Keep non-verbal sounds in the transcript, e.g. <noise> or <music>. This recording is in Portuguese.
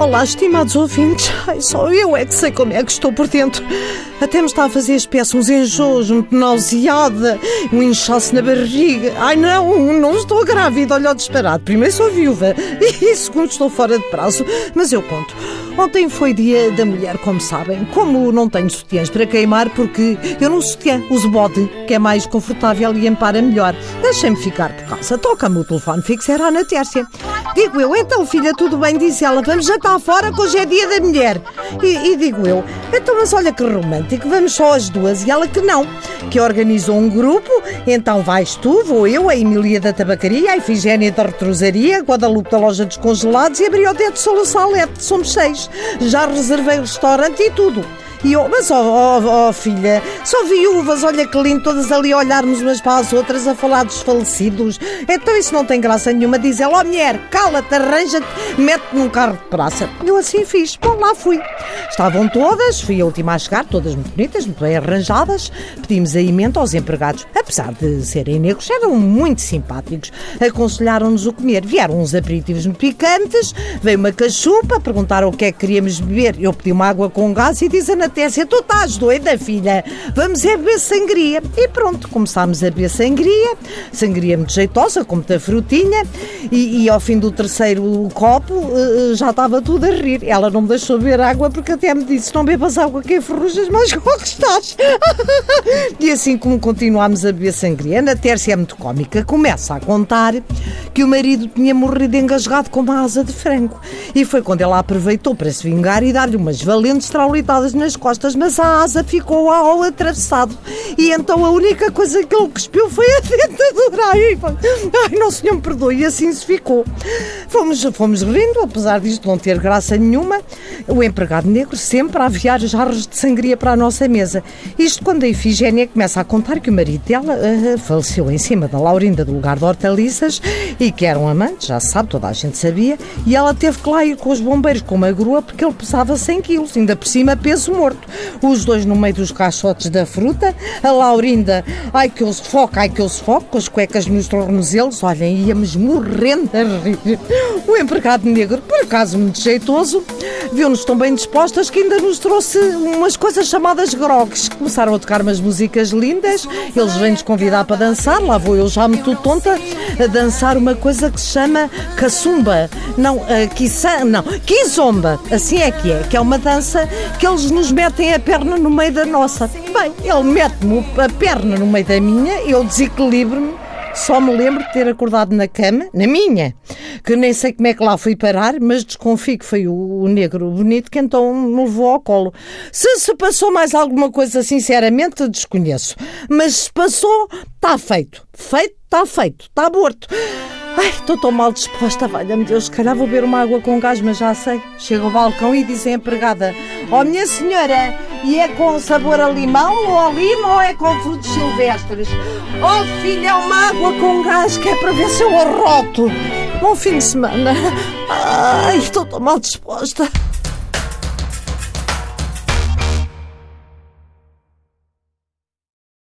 Olá, estimados ouvintes. Ai, só eu é que sei como é que estou por dentro. Até me está a fazer espécie uns enjoos, muito nauseada, um inchaço na barriga. Ai, não, não estou grávida, olha o disparado. Primeiro sou viúva <laughs> e segundo estou fora de prazo. Mas eu conto. Ontem foi dia da mulher, como sabem. Como não tenho sutiãs para queimar, porque eu não sutiã, uso bode, que é mais confortável e ampara melhor. Deixem-me ficar por casa. Toca-me o telefone fixo, era na Tércia. Digo eu, então filha, tudo bem, disse ela, vamos jantar fora que hoje é dia da mulher. E, e digo eu, então mas olha que romântico, vamos só as duas. E ela que não, que organizou um grupo, então vais tu, vou eu, a Emília da Tabacaria, a Efigénia da Retrosaria, Guadalupe da Loja dos Congelados e a Briodet de Solosalete, somos seis. Já reservei o restaurante e tudo. E eu, mas ó oh, oh, filha, só viúvas, olha que lindo, todas ali a olharmos umas para as outras, a falar dos falecidos. Então isso não tem graça nenhuma. Diz ela, ó oh, mulher, cala-te, arranja-te, mete-te num carro de praça. Eu assim fiz, bom, lá fui. Estavam todas, fui a última a chegar, todas muito bonitas, muito bem arranjadas. Pedimos a emenda aos empregados. Apesar de serem negros, eram muito simpáticos. Aconselharam-nos o comer. Vieram uns aperitivos picantes, veio uma cachupa, perguntaram o que é que queríamos beber. Eu pedi uma água com gás e diz a Natécia, tu estás doida, filha? Vamos é beber sangria. E pronto, começámos a beber sangria, sangria muito jeitosa, com muita frutinha, e, e ao fim do terceiro copo uh, já estava tudo a rir. Ela não me deixou beber água porque até me disse, não bebas água que enferrujas, mas <laughs> como estás? e assim como continuámos a beber sangria, a Tércia é muito cómica, começa a contar que o marido tinha morrido engasgado com uma asa de frango. E foi quando ela aproveitou para se vingar e dar-lhe umas valentes traulitadas nas costas, mas a asa ficou ao atravessado. E então a única coisa que ele cuspiu foi a <laughs> dentadura. Ai, ai não, senhor me perdoe. E assim se ficou. Fomos, fomos rindo, apesar disto não ter graça nenhuma. O empregado negro sempre a aviar jarros de sangria para a nossa mesa. Isto quando a Efigénia começa a contar que o marido dela uh, faleceu em cima da Laurinda do lugar de hortaliças e que eram amantes, já sabe, toda a gente sabia, e ela teve que lá ir com os bombeiros com uma grua porque ele pesava 100 quilos, ainda por cima peso morto morto. Os dois no meio dos caixotes da fruta. A Laurinda, ai que eu sufoco, ai que eu sufoco, com as cuecas nos tornozelos. Olhem, íamos morrendo a rir. O empregado negro, por acaso muito jeitoso, viu-nos tão bem dispostas que ainda nos trouxe umas coisas chamadas grogs. Começaram a tocar umas músicas lindas. Eles vêm-nos convidar para dançar. Lá vou eu já muito tonta a dançar uma coisa que se chama caçumba. Não, uh, quiçã, não, kizomba. Assim é que é, que é uma dança que eles nos metem a perna no meio da nossa. Bem, ele mete-me a perna no meio da minha, eu desequilibro-me. Só me lembro de ter acordado na cama, na minha, que nem sei como é que lá fui parar, mas desconfio que foi o, negro bonito que então me levou ao colo. Se se passou mais alguma coisa, sinceramente, desconheço. Mas se passou, está feito. Feito, está feito. Está aborto. Ai, estou tão mal disposta, valha-me Deus, se calhar vou beber uma água com gás, mas já sei. Chego ao balcão e diz a empregada: Ó oh, minha senhora, e é com sabor a limão ou a lima ou é com frutos silvestres? Oh filha, é uma água com gás que é para ver se eu arroto. Bom fim de semana. Ai, estou tão mal disposta.